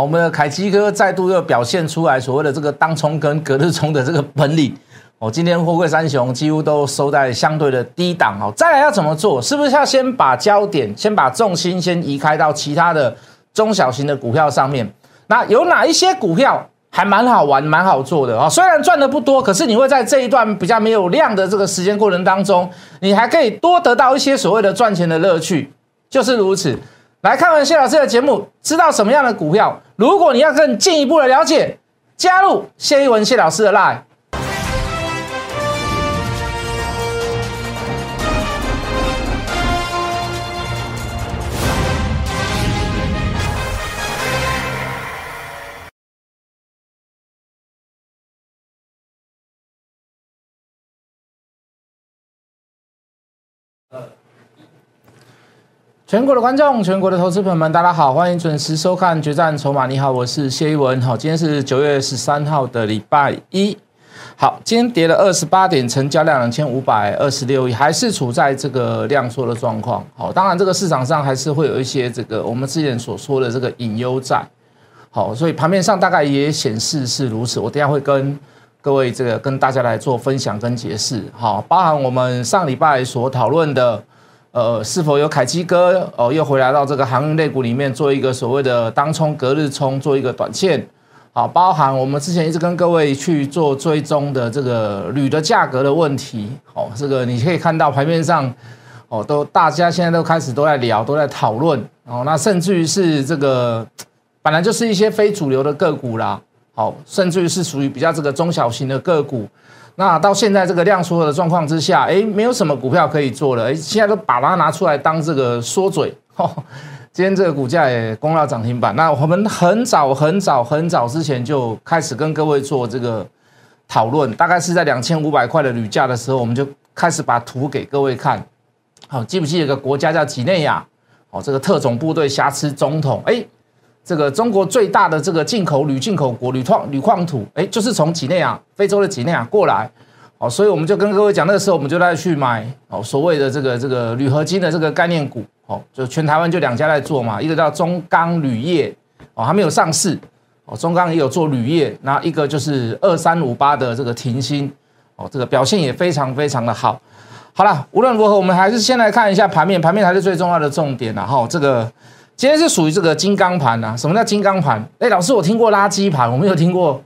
我们的凯基哥再度又表现出来所谓的这个当冲跟隔日冲的这个本领。哦，今天货柜三雄几乎都收在相对的低档哦。再来要怎么做？是不是要先把焦点、先把重心先移开到其他的中小型的股票上面？那有哪一些股票还蛮好玩、蛮好做的啊？虽然赚的不多，可是你会在这一段比较没有量的这个时间过程当中，你还可以多得到一些所谓的赚钱的乐趣，就是如此。来看完谢老师的节目，知道什么样的股票？如果你要更进一步的了解，加入谢一文谢老师的 line。全国的观众，全国的投资朋友们，大家好，欢迎准时收看《决战筹码》。你好，我是谢一文。好，今天是九月十三号的礼拜一。好，今天跌了二十八点，成交量两千五百二十六亿，还是处在这个量缩的状况。好，当然这个市场上还是会有一些这个我们之前所说的这个隐忧在。好，所以盘面上大概也显示是如此。我等下会跟各位这个跟大家来做分享跟解释。好，包含我们上礼拜所讨论的。呃，是否有凯基哥哦，又回来到这个航运类股里面做一个所谓的当冲、隔日冲，做一个短线，好，包含我们之前一直跟各位去做追踪的这个铝的价格的问题，哦，这个你可以看到盘面上，哦，都大家现在都开始都在聊，都在讨论，哦，那甚至于是这个本来就是一些非主流的个股啦，好，甚至于是属于比较这个中小型的个股。那到现在这个量缩的状况之下，哎，没有什么股票可以做了，哎，现在都把它拿出来当这个缩嘴。今天这个股价也攻到涨停板。那我们很早很早很早之前就开始跟各位做这个讨论，大概是在两千五百块的铝价的时候，我们就开始把图给各位看。好，记不记得一个国家叫几内亚？哦，这个特种部队瑕疵总统，哎。这个中国最大的这个进口铝进口国铝矿铝矿土，哎，就是从几内亚非洲的几内亚过来，哦，所以我们就跟各位讲，那个时候我们就在去买哦，所谓的这个这个铝合金的这个概念股，哦，就全台湾就两家在做嘛，一个叫中钢铝业，哦，还没有上市，哦，中钢也有做铝业，那一个就是二三五八的这个停薪，哦，这个表现也非常非常的好。好了，无论如何，我们还是先来看一下盘面，盘面还是最重要的重点然后这个。今天是属于这个金刚盘呐？什么叫金刚盘？哎，老师，我听过垃圾盘，我没有听过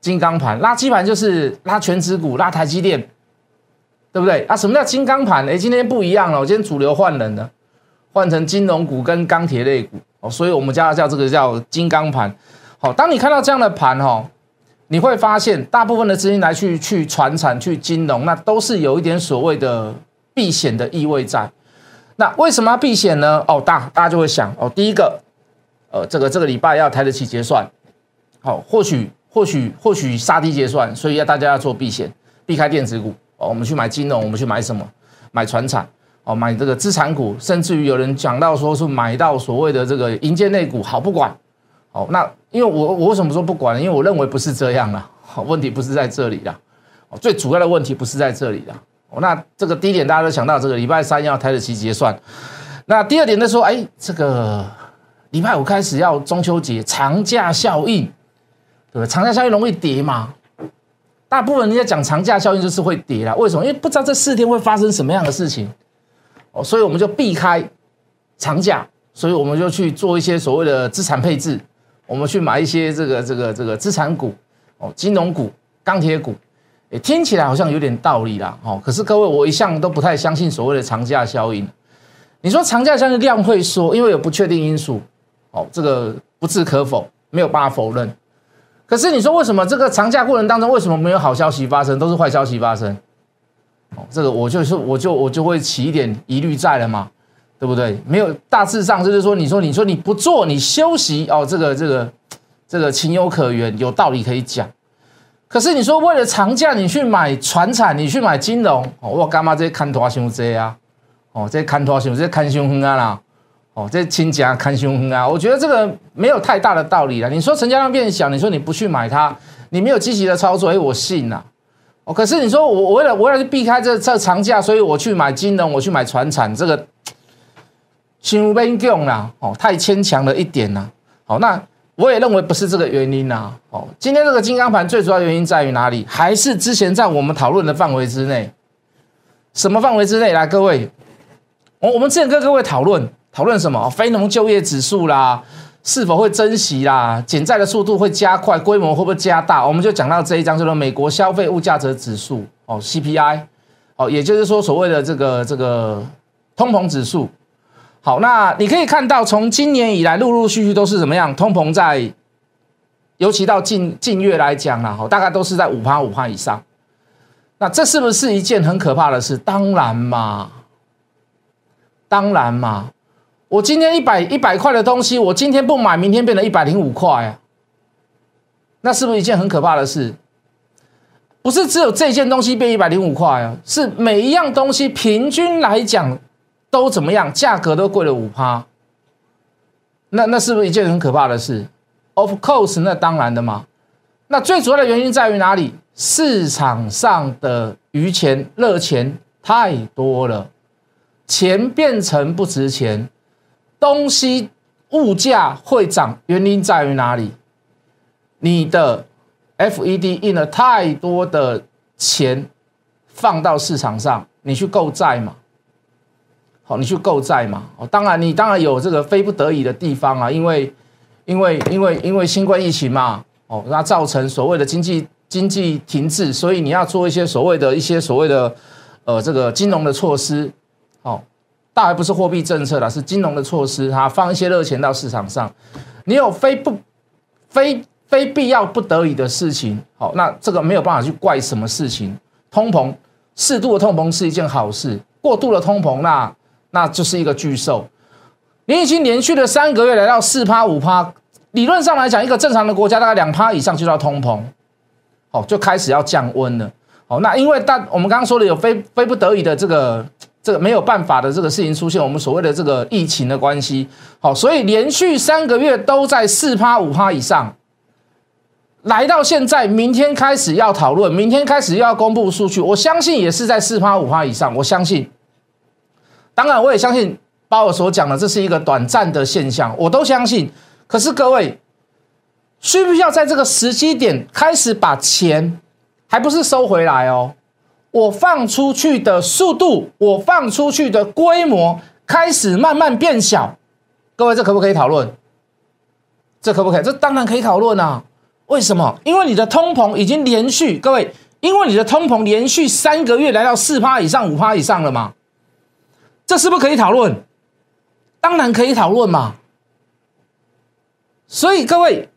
金刚盘。垃圾盘就是拉全指股、拉台积电，对不对？啊，什么叫金刚盘？哎，今天不一样了，我今天主流换人了，换成金融股跟钢铁类股哦，所以我们家叫这个叫金刚盘。好，当你看到这样的盘哦，你会发现大部分的资金来去去传产、去金融，那都是有一点所谓的避险的意味在。那为什么要避险呢？哦，大大家就会想哦，第一个，呃，这个这个礼拜要抬得起结算，好，或许或许或许杀低结算，所以要大家要做避险，避开电子股哦，我们去买金融，我们去买什么？买船产哦，买这个资产股，甚至于有人讲到说是买到所谓的这个银建类股，好不管，哦，那因为我我为什么说不管呢？因为我认为不是这样啦，好，问题不是在这里啦，哦，最主要的问题不是在这里啦。那这个第一点，大家都想到这个礼拜三要开始期结算。那第二点呢，说，哎，这个礼拜五开始要中秋节长假效应，对不对？长假效应容易跌嘛？大部分人家讲长假效应就是会跌啦。为什么？因为不知道这四天会发生什么样的事情哦，所以我们就避开长假，所以我们就去做一些所谓的资产配置，我们去买一些这个这个这个资产股哦，金融股、钢铁股。听起来好像有点道理啦，哦，可是各位，我一向都不太相信所谓的长假效应。你说长假效应量会缩，因为有不确定因素，哦，这个不置可否，没有办法否认。可是你说为什么这个长假过程当中，为什么没有好消息发生，都是坏消息发生？哦，这个我就是我就我就会起一点疑虑在了嘛，对不对？没有大致上就是说，你说你说你不做，你休息哦，这个这个这个情有可原，有道理可以讲。可是你说为了长假你去买船产，你去买金融，哦，我干嘛这些看拖伤这啊？哦，这些看拖伤，这些看胸啊啦，哦，这亲家看胸啊，我觉得这个没有太大的道理了。你说成交量变小，你说你不去买它，你没有积极的操作，哎，我信呐。哦，可是你说我为了我为了避开这这长假，所以我去买金融，我去买船产，这个，太勉强啦，哦，太牵强了一点呐。好，那。我也认为不是这个原因呐。哦，今天这个金刚盘最主要原因在于哪里？还是之前在我们讨论的范围之内？什么范围之内？来，各位，我我们之前跟各位讨论讨论什么？非农就业指数啦，是否会珍惜啦？减债的速度会加快，规模会不会加大？我们就讲到这一章，叫做美国消费物价者指数哦，CPI 哦，也就是说所谓的这个这个通膨指数。好，那你可以看到，从今年以来，陆陆续续都是怎么样？通膨在，尤其到近近月来讲啦，哈，大概都是在五趴五趴以上。那这是不是一件很可怕的事？当然嘛，当然嘛。我今天一百一百块的东西，我今天不买，明天变成一百零五块啊。那是不是一件很可怕的事？不是只有这件东西变一百零五块啊，是每一样东西平均来讲。都怎么样？价格都贵了五趴，那那是不是一件很可怕的事？Of course，那当然的嘛。那最主要的原因在于哪里？市场上的余钱、热钱太多了，钱变成不值钱，东西物价会涨，原因在于哪里？你的 FED 印了太多的钱放到市场上，你去购债嘛？好，你去购债嘛？哦，当然，你当然有这个非不得已的地方啊，因为，因为，因为，因为新冠疫情嘛，哦，那造成所谓的经济经济停滞，所以你要做一些所谓的一些所谓的呃这个金融的措施，哦，大还不是货币政策啦，是金融的措施，哈，放一些热钱到市场上，你有非不非非必要不得已的事情，好，那这个没有办法去怪什么事情，通膨适度的通膨是一件好事，过度的通膨那。那就是一个巨兽，你已经连续的三个月来到四趴五趴，理论上来讲，一个正常的国家大概两趴以上就要通膨，哦，就开始要降温了。哦，那因为但我们刚刚说的有非非不得已的这个这个没有办法的这个事情出现，我们所谓的这个疫情的关系，好，所以连续三个月都在四趴五趴以上，来到现在，明天开始要讨论，明天开始要公布数据，我相信也是在四趴五趴以上，我相信。当然，我也相信把我所讲的，这是一个短暂的现象，我都相信。可是各位，需不需要在这个时机点开始把钱，还不是收回来哦？我放出去的速度，我放出去的规模开始慢慢变小。各位，这可不可以讨论？这可不可以？这当然可以讨论啊！为什么？因为你的通膨已经连续，各位，因为你的通膨连续三个月来到四趴以上、五趴以上了嘛。这是不是可以讨论？当然可以讨论嘛。所以各位，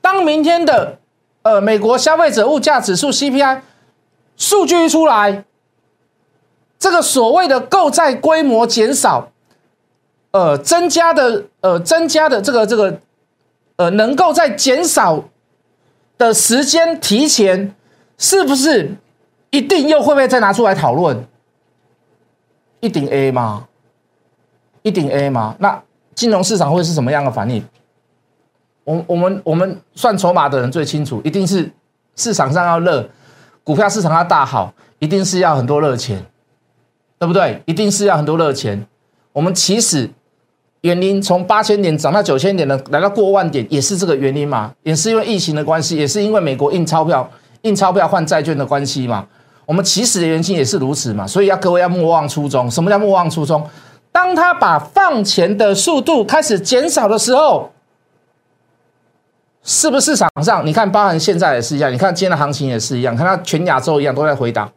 当明天的呃美国消费者物价指数 CPI 数据一出来，这个所谓的购债规模减少，呃增加的呃增加的这个这个呃能够在减少的时间提前，是不是一定又会不会再拿出来讨论？一顶 A 吗？一顶 A 吗？那金融市场会是什么样的反应？我我们我们算筹码的人最清楚，一定是市场上要热，股票市场要大好，一定是要很多热钱，对不对？一定是要很多热钱。我们起始原因从八千点涨到九千点的，来到过万点，也是这个原因嘛？也是因为疫情的关系，也是因为美国印钞票、印钞票换债券的关系嘛？我们起始的原因也是如此嘛，所以要各位要莫忘初衷。什么叫莫忘初衷？当他把放钱的速度开始减少的时候，是不是市场上？你看，包含现在也是一样。你看今天的行情也是一样，看它全亚洲一样都在回档。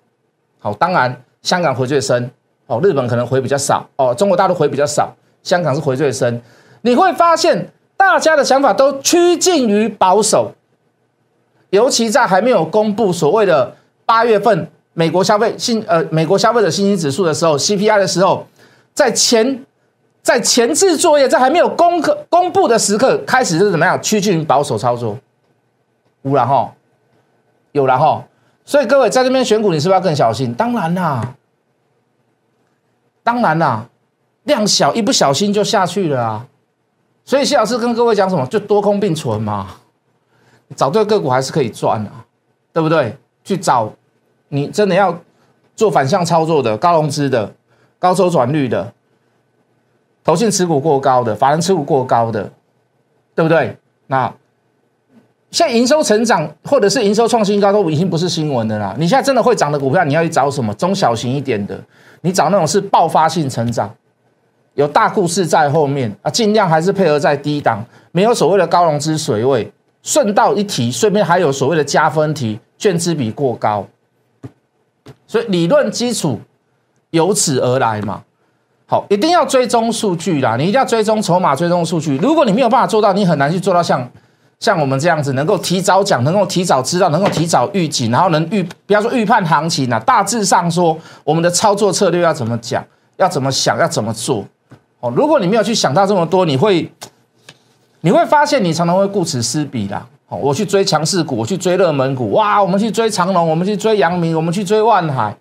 好，当然香港回最深，哦，日本可能回比较少，哦，中国大陆回比较少，香港是回最深。你会发现大家的想法都趋近于保守，尤其在还没有公布所谓的八月份。美国消费信呃，美国消费者信心指数的时候，CPI 的时候，在前在前置作业，在还没有公克公布的时刻，开始是怎么样趋近于保守操作？无了哈，有了哈，所以各位在这边选股，你是不是要更小心？当然啦，当然啦，量小一不小心就下去了啊。所以谢老师跟各位讲什么？就多空并存嘛，找对个股还是可以赚的，对不对？去找。你真的要做反向操作的、高融资的、高周转率的、投信持股过高的、法人持股过高的，对不对？那现在营收成长或者是营收创新高都已经不是新闻的啦。你现在真的会涨的股票，你要去找什么？中小型一点的，你找那种是爆发性成长，有大故事在后面啊，尽量还是配合在低档，没有所谓的高融资水位。顺道一提，顺便还有所谓的加分题，券资比过高，所以理论基础由此而来嘛。好，一定要追踪数据啦，你一定要追踪筹码，追踪数据。如果你没有办法做到，你很难去做到像像我们这样子，能够提早讲，能够提早知道，能够提早预警，然后能预，不要说预判行情啊，大致上说我们的操作策略要怎么讲，要怎么想，要怎么做。哦，如果你没有去想到这么多，你会。你会发现，你常常会顾此失彼啦。我去追强势股，我去追热门股，哇，我们去追长隆，我们去追阳明，我们去追万海，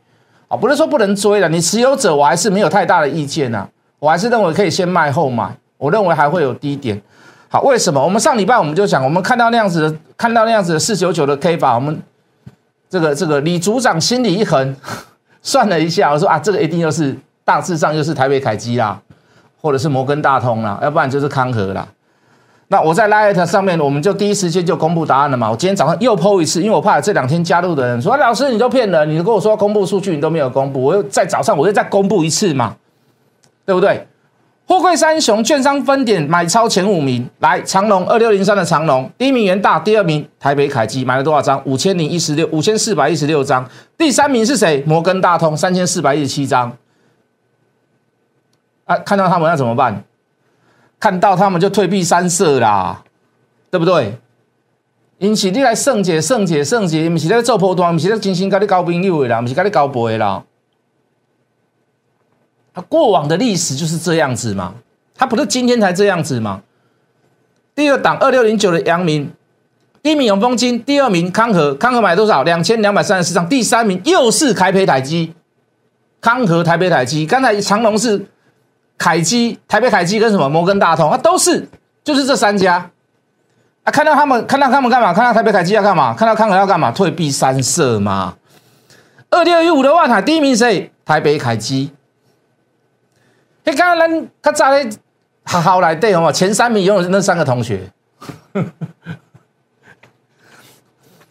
啊，不是说不能追了，你持有者我还是没有太大的意见呐，我还是认为可以先卖后买，我认为还会有低点。好，为什么？我们上礼拜我们就讲，我们看到那样子的，看到那样子的四九九的 K 法，我们这个这个李组长心里一横，算了一下，我说啊，这个一定又是大致上又是台北凯基啦，或者是摩根大通啦，要不然就是康和啦。那我在 Light 上面，我们就第一时间就公布答案了嘛。我今天早上又 PO 一次，因为我怕这两天加入的人说：“老师，你都骗人，你跟我说公布数据，你都没有公布。”我又在早上，我又再公布一次嘛，对不对？货柜三雄券商分点买超前五名，来长隆二六零三的长隆，第一名元大，第二名台北凯基买了多少张？五千零一十六，五千四百一十六张。第三名是谁？摩根大通三千四百一十七张。啊，看到他们要怎么办？看到他们就退避三舍啦，对不对？因此你来圣洁、圣洁、圣洁，不是在做波段，不是在精心跟你交朋友的啦，不是跟你交博的啦。他过往的历史就是这样子嘛，他不是今天才这样子嘛。第二档二六零九的阳明，第一名永丰金，第二名康和，康和买多少？两千两百三十四张。第三名又是台北台积，康和台北台积，刚才长隆是。凯基、台北凯基跟什么摩根大通，啊，都是就是这三家啊。看到他们，看到他们干嘛？看到台北凯基要干嘛？看到康和要干嘛？退避三舍嘛。二六一五的万海第一名谁？台北凯基。你刚刚咱他早咧好好来对哦，前三名永远是那三个同学。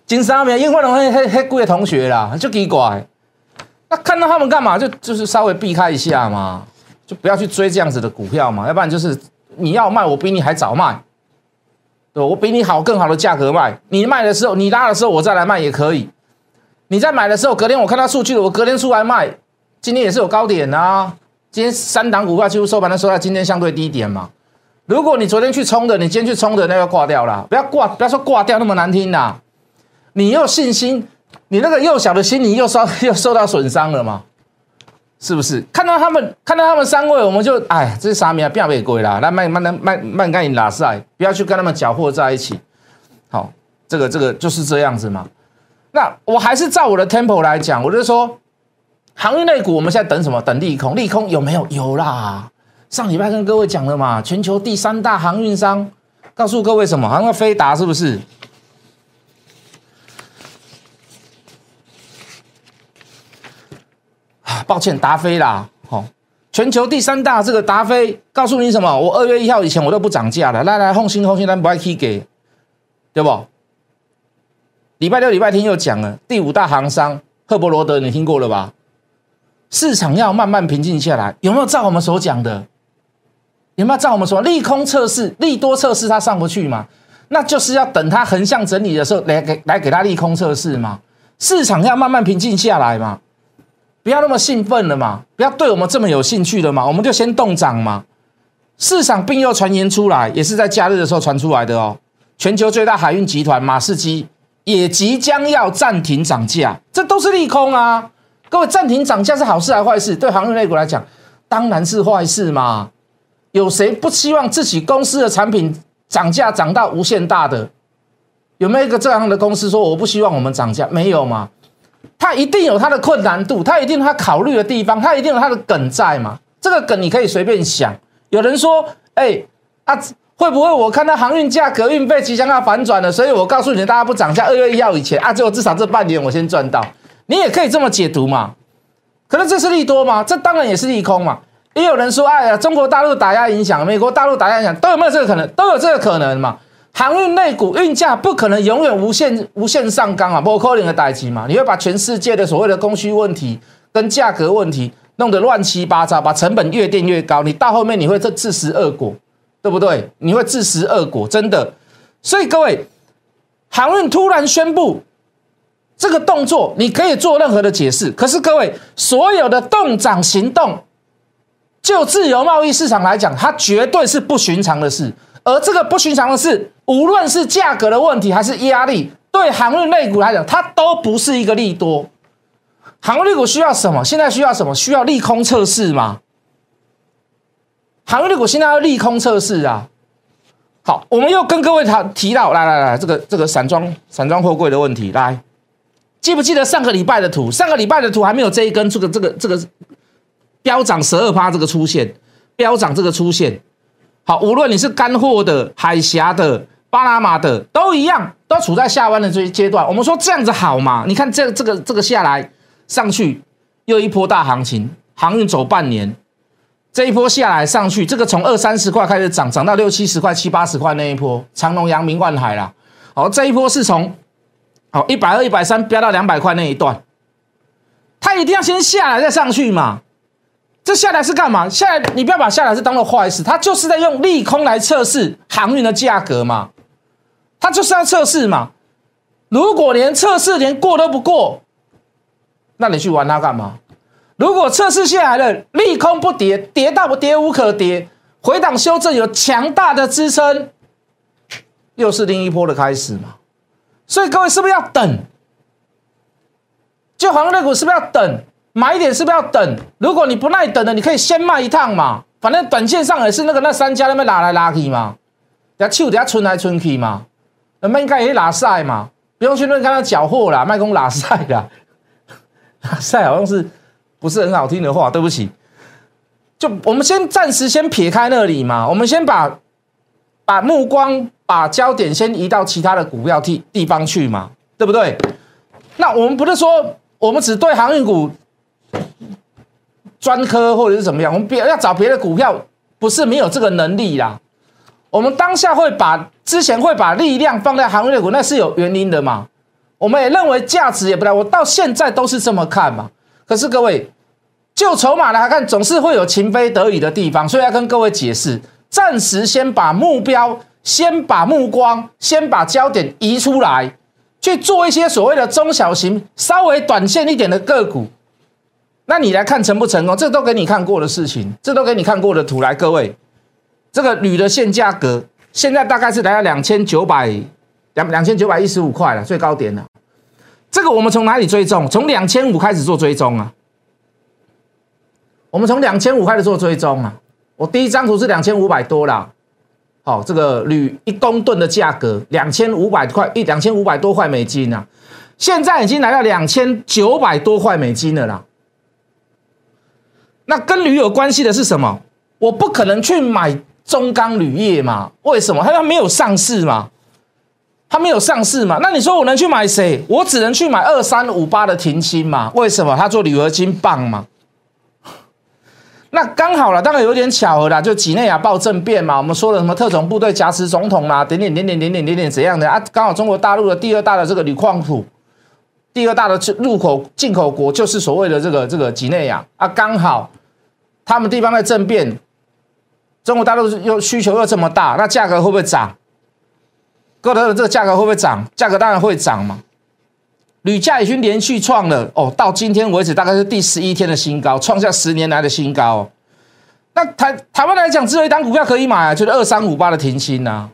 前三名因为拢迄迄迄几个同学啦，就奇怪。那看到他们干嘛？就就是稍微避开一下嘛。不要去追这样子的股票嘛，要不然就是你要卖，我比你还早卖，对我比你好更好的价格卖。你卖的时候，你拉的时候，我再来卖也可以。你在买的时候，隔天我看到数据了，我隔天出来卖。今天也是有高点啊，今天三档股票几乎收盘的时候在今天相对低点嘛。如果你昨天去冲的，你今天去冲的那要挂掉了，不要挂，不要说挂掉那么难听啦。你有信心，你那个幼小的心灵又受 又受到损伤了嘛。是不是看到他们看到他们三位，我们就哎，这是啥名啊？不要被鬼啦！来慢慢的慢慢赶紧拉赛，不要去跟他们搅和在一起。好，这个这个就是这样子嘛。那我还是照我的 temple 来讲，我就说，航运类股我们现在等什么？等利空，利空有没有？有啦。上礼拜跟各位讲了嘛，全球第三大航运商，告诉各位什么？好像飞达是不是？抱歉，达飞啦，好，全球第三大这个达飞，告诉你什么？我二月一号以前我都不涨价了，来来，放心放心，咱不爱去给，对不？礼拜六、礼拜天又讲了，第五大行商赫伯罗德，你听过了吧？市场要慢慢平静下来，有没有照我们所讲的？有没有照我们说利空测试、利多测试它上不去嘛？那就是要等它横向整理的时候来给来给它利空测试嘛？市场要慢慢平静下来嘛？不要那么兴奋了嘛，不要对我们这么有兴趣了嘛，我们就先动涨嘛。市场并又传言出来，也是在假日的时候传出来的哦。全球最大海运集团马士基也即将要暂停涨价，这都是利空啊。各位，暂停涨价是好事还是坏事？对航运类股来讲，当然是坏事嘛。有谁不希望自己公司的产品涨价涨到无限大的？有没有一个这样的公司说我不希望我们涨价？没有嘛？他一定有他的困难度，他一定有他考虑的地方，他一定有他的梗在嘛？这个梗你可以随便想。有人说：“哎，啊，会不会我看到航运价格运费即将要反转了，所以我告诉你，大家不涨价，二月一号以前啊，就至少这半年我先赚到。”你也可以这么解读嘛？可能这是利多吗？这当然也是利空嘛。也有人说：“哎呀，中国大陆打压影响，美国大陆打压影响，都有没有这个可能？都有这个可能嘛？航运类股运价不可能永远无限无限上纲啊，不可能的代级嘛。你会把全世界的所谓的供需问题跟价格问题弄得乱七八糟，把成本越垫越高，你到后面你会这自食恶果，对不对？你会自食恶果，真的。所以各位，航运突然宣布这个动作，你可以做任何的解释。可是各位，所有的动涨行动，就自由贸易市场来讲，它绝对是不寻常的事。而这个不寻常的是，无论是价格的问题还是压力，对航运类股来讲，它都不是一个利多。航运类股需要什么？现在需要什么？需要利空测试吗？航运类股现在要利空测试啊！好，我们又跟各位谈提到，来来来，这个这个散装散装货柜的问题，来，记不记得上个礼拜的图？上个礼拜的图还没有这一根这个这个这个飙涨十二趴这个出现，飙涨这个出现。好，无论你是干货的、海峡的、巴拿马的，都一样，都处在下弯的这阶段。我们说这样子好吗？你看这这个这个下来上去，又一波大行情，航运走半年，这一波下来上去，这个从二三十块开始涨，涨到六七十块、七八十块那一波，长隆、阳明、万海啦。好，这一波是从好一百二、一百三飙到两百块那一段，它一定要先下来再上去嘛。这下来是干嘛？下来你不要把下来是当做坏事，它就是在用利空来测试航运的价格嘛，它就是要测试嘛。如果连测试连过都不过，那你去玩它干嘛？如果测试下来了，利空不跌，跌到不跌无可跌，回档修正有强大的支撑，又是另一波的开始嘛。所以各位是不是要等？就航运股是不是要等？买点是不是要等？如果你不耐等的，你可以先卖一趟嘛。反正短线上也是那个那三家那边拉来拉去嘛，等下手等下存来存去嘛，那么应该也拉赛嘛，不用去论看他缴货啦，卖空拉赛啦，拉赛好像是不是很好听的话，对不起。就我们先暂时先撇开那里嘛，我们先把把目光把焦点先移到其他的股票地地方去嘛，对不对？那我们不是说我们只对航运股。专科或者是怎么样，我们别要找别的股票，不是没有这个能力啦。我们当下会把之前会把力量放在航运股，那是有原因的嘛。我们也认为价值也不大，我到现在都是这么看嘛。可是各位，就筹码来看，总是会有情非得已的地方，所以要跟各位解释，暂时先把目标、先把目光、先把焦点移出来，去做一些所谓的中小型、稍微短线一点的个股。那你来看成不成功？这都给你看过的事情，这都给你看过的图。来，各位，这个铝的现价格现在大概是来到两千九百两两千九百一十五块了，最高点了。这个我们从哪里追踪？从两千五开始做追踪啊。我们从两千五开始做追踪啊。我第一张图是两千五百多啦。好，这个铝一公吨的价格两千五百块，一两千五百多块美金啊。现在已经来到两千九百多块美金了啦。那跟铝有关系的是什么？我不可能去买中钢铝业嘛？为什么？它没有上市嘛？它没有上市嘛？那你说我能去买谁？我只能去买二三五八的停薪嘛？为什么？它做铝合金棒嘛？那刚好了，当然有点巧合啦，就几内亚报政变嘛。我们说的什么特种部队夹持总统啦，点点点点点点点点怎样的啊？刚好中国大陆的第二大的这个铝矿土，第二大的入口进口国就是所谓的这个这个几内亚啊，刚好。他们地方在政变，中国大陆又需求又这么大，那价格会不会涨？哥德的这个价格会不会涨？价格当然会涨嘛。铝价已经连续创了哦，到今天为止大概是第十一天的新高，创下十年来的新高。那台台湾来讲，只有一档股票可以买啊，就是二三五八的停薪呐。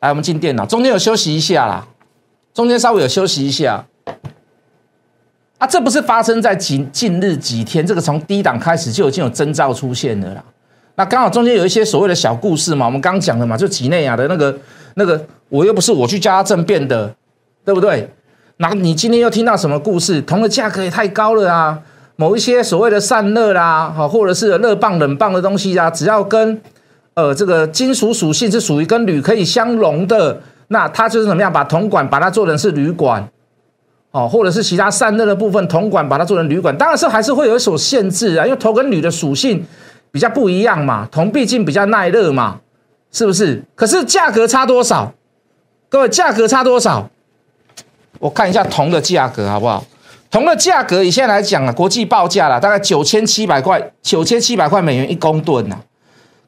来，我们进电脑，中间有休息一下啦，中间稍微有休息一下。啊，这不是发生在近近日几天，这个从低档开始就已经有征兆出现了啦。那刚好中间有一些所谓的小故事嘛，我们刚讲的嘛，就几内亚的那个那个，我又不是我去加政变的，对不对？那你今天又听到什么故事？铜的价格也太高了啊！某一些所谓的散热啦，好，或者是热棒冷棒的东西啊，只要跟呃这个金属属性是属于跟铝可以相融的，那它就是怎么样把铜管把它做成是铝管。哦，或者是其他散热的部分，铜管把它做成铝管，当然是还是会有所限制啊，因为铜跟铝的属性比较不一样嘛，铜毕竟比较耐热嘛，是不是？可是价格差多少？各位，价格差多少？我看一下铜的价格好不好？铜的价格以现在来讲啊，国际报价了，大概九千七百块，九千七百块美元一公吨呐。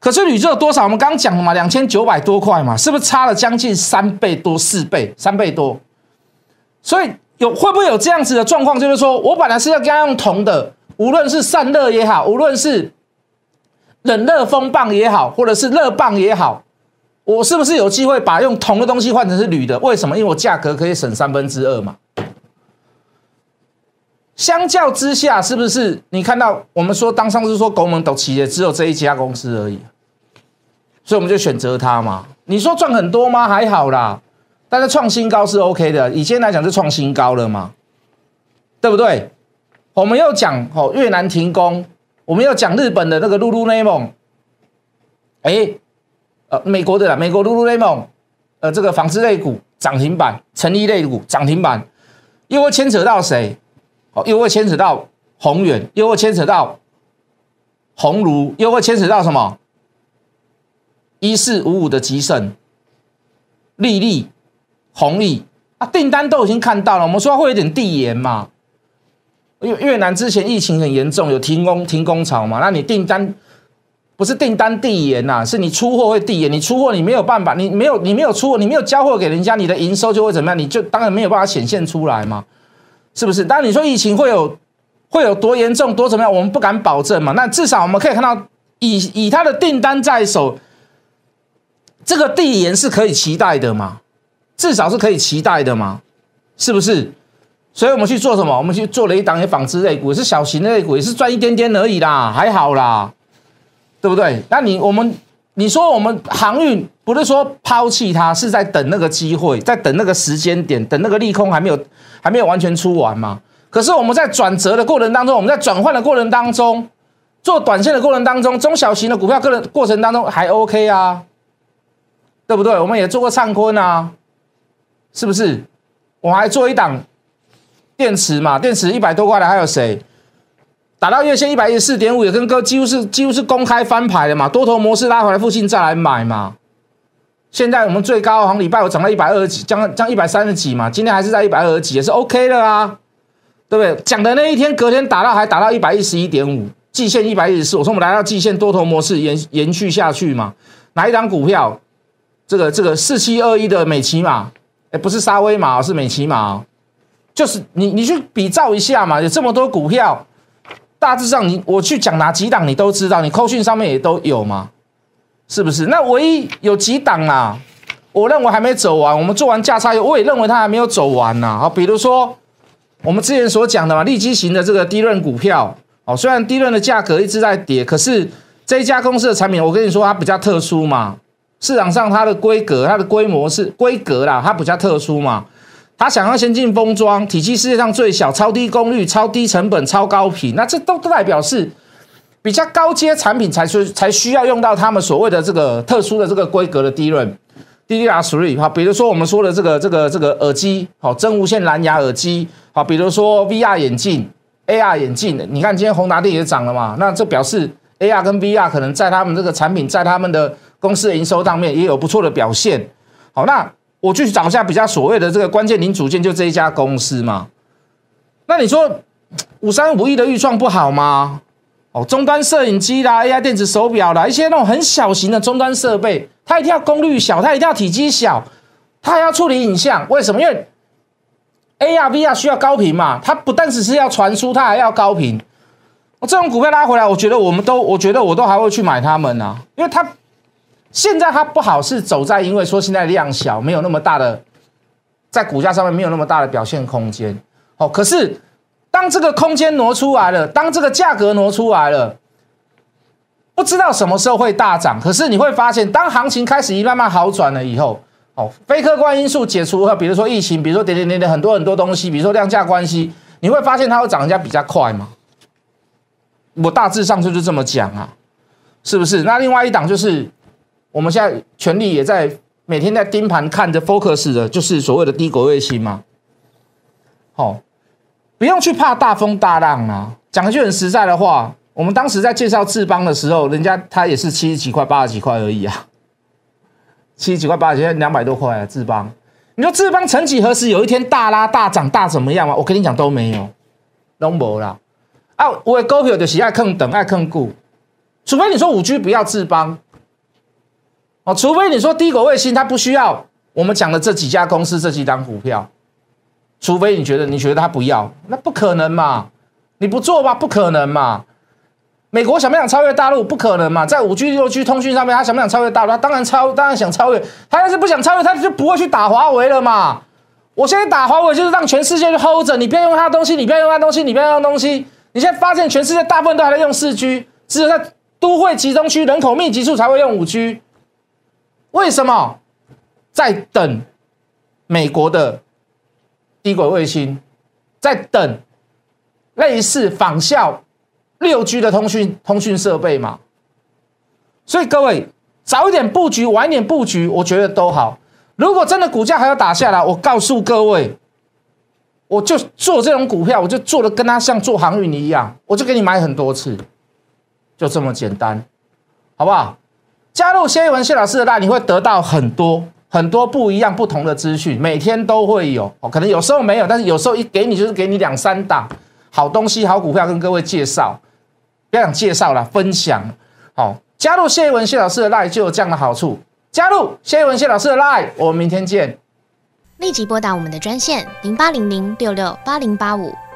可是铝有多少？我们刚刚讲了嘛，两千九百多块嘛，是不是差了将近三倍多、四倍、三倍多？所以有会不会有这样子的状况？就是说我本来是要跟他用铜的，无论是散热也好，无论是冷热风棒也好，或者是热棒也好，我是不是有机会把用铜的东西换成是铝的？为什么？因为我价格可以省三分之二嘛。相较之下，是不是你看到我们说当上次说国门都企业只有这一家公司而已，所以我们就选择它嘛？你说赚很多吗？还好啦，但是创新高是 OK 的，以前来讲是创新高了嘛，对不对？我们又讲哦越南停工，我们又讲日本的那个露露内蒙，哎，呃美国的啦，美国露露内蒙，呃这个纺织类股涨停板，成衣类股涨停板，又会牵扯到谁？哦，又会牵扯到宏远，又会牵扯到鸿儒，又会牵扯到什么？一四五五的吉盛、利利、弘毅啊，订单都已经看到了。我们说会有点递延嘛，因为越南之前疫情很严重，有停工停工潮嘛。那你订单不是订单递延呐，是你出货会递延。你出货你没有办法，你没有你没有出货，你没有交货给人家，你的营收就会怎么样？你就当然没有办法显现出来嘛。是不是？当然你说疫情会有会有多严重多怎么样，我们不敢保证嘛。那至少我们可以看到，以以他的订单在手，这个递延是可以期待的嘛？至少是可以期待的嘛？是不是？所以我们去做什么？我们去做了一档也纺织类股，是小型的类股，也是赚一点点而已啦，还好啦，对不对？那你我们。你说我们航运不是说抛弃它，是在等那个机会，在等那个时间点，等那个利空还没有还没有完全出完吗？可是我们在转折的过程当中，我们在转换的过程当中，做短线的过程当中，中小型的股票个人过程当中还 OK 啊，对不对？我们也做过灿坤啊，是不是？我还做一档电池嘛，电池一百多块的还有谁？打到月线一百一十四点五，也跟哥几乎是几乎是公开翻牌的嘛，多头模式拉回来附近再来买嘛。现在我们最高好像礼拜五涨到一百二十几，将将一百三十几嘛，今天还是在一百二十几，也是 OK 的啊，对不对？讲的那一天隔天打到还打到一百一十一点五，季线一百一十四，我说我们来到季线多头模式延延续下去嘛。哪一张股票？这个这个四七二一的美骑马，哎，不是沙威马，是美骑马，就是你你去比照一下嘛，有这么多股票。大致上，你我去讲哪几档，你都知道，你扣讯上面也都有嘛，是不是？那唯一有几档啊，我认为还没走完。我们做完价差，我也认为它还没有走完呐。好，比如说我们之前所讲的嘛，利基型的这个低润股票，哦，虽然低润的价格一直在跌，可是这一家公司的产品，我跟你说它比较特殊嘛，市场上它的规格、它的规模是规格啦，它比较特殊嘛。它想要先进封装，体积世界上最小，超低功率，超低成本，超高频，那这都代表是比较高阶产品才需才需要用到他们所谓的这个特殊的这个规格的低润 DDR three 哈，比如说我们说的这个这个这个耳机，好真无线蓝牙耳机，好，比如说 VR 眼镜、AR 眼镜，你看今天宏达电也涨了嘛，那这表示 AR 跟 VR 可能在他们这个产品在他们的公司的营收上面也有不错的表现，好，那。我去找一下比较所谓的这个关键零组件，就这一家公司嘛。那你说五三五亿的预算不好吗？哦，终端摄影机啦，AI 电子手表啦，一些那种很小型的终端设备，它一定要功率小，它一定要体积小，它还要处理影像。为什么？因为 AR、VR 需要高频嘛，它不但只是要传输，它还要高频。我这种股票拉回来，我觉得我们都，我觉得我都还会去买它们啊，因为它。现在它不好是走在，因为说现在量小，没有那么大的，在股价上面没有那么大的表现空间。哦，可是当这个空间挪出来了，当这个价格挪出来了，不知道什么时候会大涨。可是你会发现，当行情开始一慢慢好转了以后，哦，非客观因素解除了，比如说疫情，比如说点点点点很多很多东西，比如说量价关系，你会发现它会涨人家比较快嘛？我大致上就是这么讲啊，是不是？那另外一档就是。我们现在全力也在每天在盯盘看着 focus 的，就是所谓的低轨卫星嘛。好，不用去怕大风大浪啊。讲一句很实在的话，我们当时在介绍智邦的时候，人家他也是七十几块、八十几块而已啊。七十几块、八十几块、两百多块啊，智邦。你说智邦曾几何时有一天大拉大涨大怎么样吗？我跟你讲都没有，都没啦。啊，我的股票就是爱坑等爱坑股，除非你说五 G 不要智邦，哦，除非你说低轨卫星它不需要我们讲的这几家公司这几张股票，除非你觉得你觉得它不要，那不可能嘛？你不做吧，不可能嘛？美国想不想超越大陆？不可能嘛！在五 G、六 G 通讯上面，他想不想超越大陆？他当然超，当然想超越。他要是不想超越，他就不会去打华为了嘛。我现在打华为，就是让全世界去 hold 着，你不要用他的东西，你不要用他的东西，你不要用东西。你现在发现全世界大部分都还在用四 G，只有在都会集中区、人口密集处才会用五 G。为什么？在等美国的低轨卫星，在等类似仿效。六 G 的通讯通讯设备嘛，所以各位早一点布局，晚一点布局，我觉得都好。如果真的股价还要打下来，我告诉各位，我就做这种股票，我就做的跟他像做航运一样，我就给你买很多次，就这么简单，好不好？加入谢一文谢老师的大，你会得到很多很多不一样、不同的资讯，每天都会有哦。可能有时候没有，但是有时候一给你就是给你两三档好东西、好股票跟各位介绍。不要讲介绍了，分享好，加入谢文谢老师的那就有这样的好处。加入谢文谢老师的那我们明天见。立即拨打我们的专线零八零零六六八零八五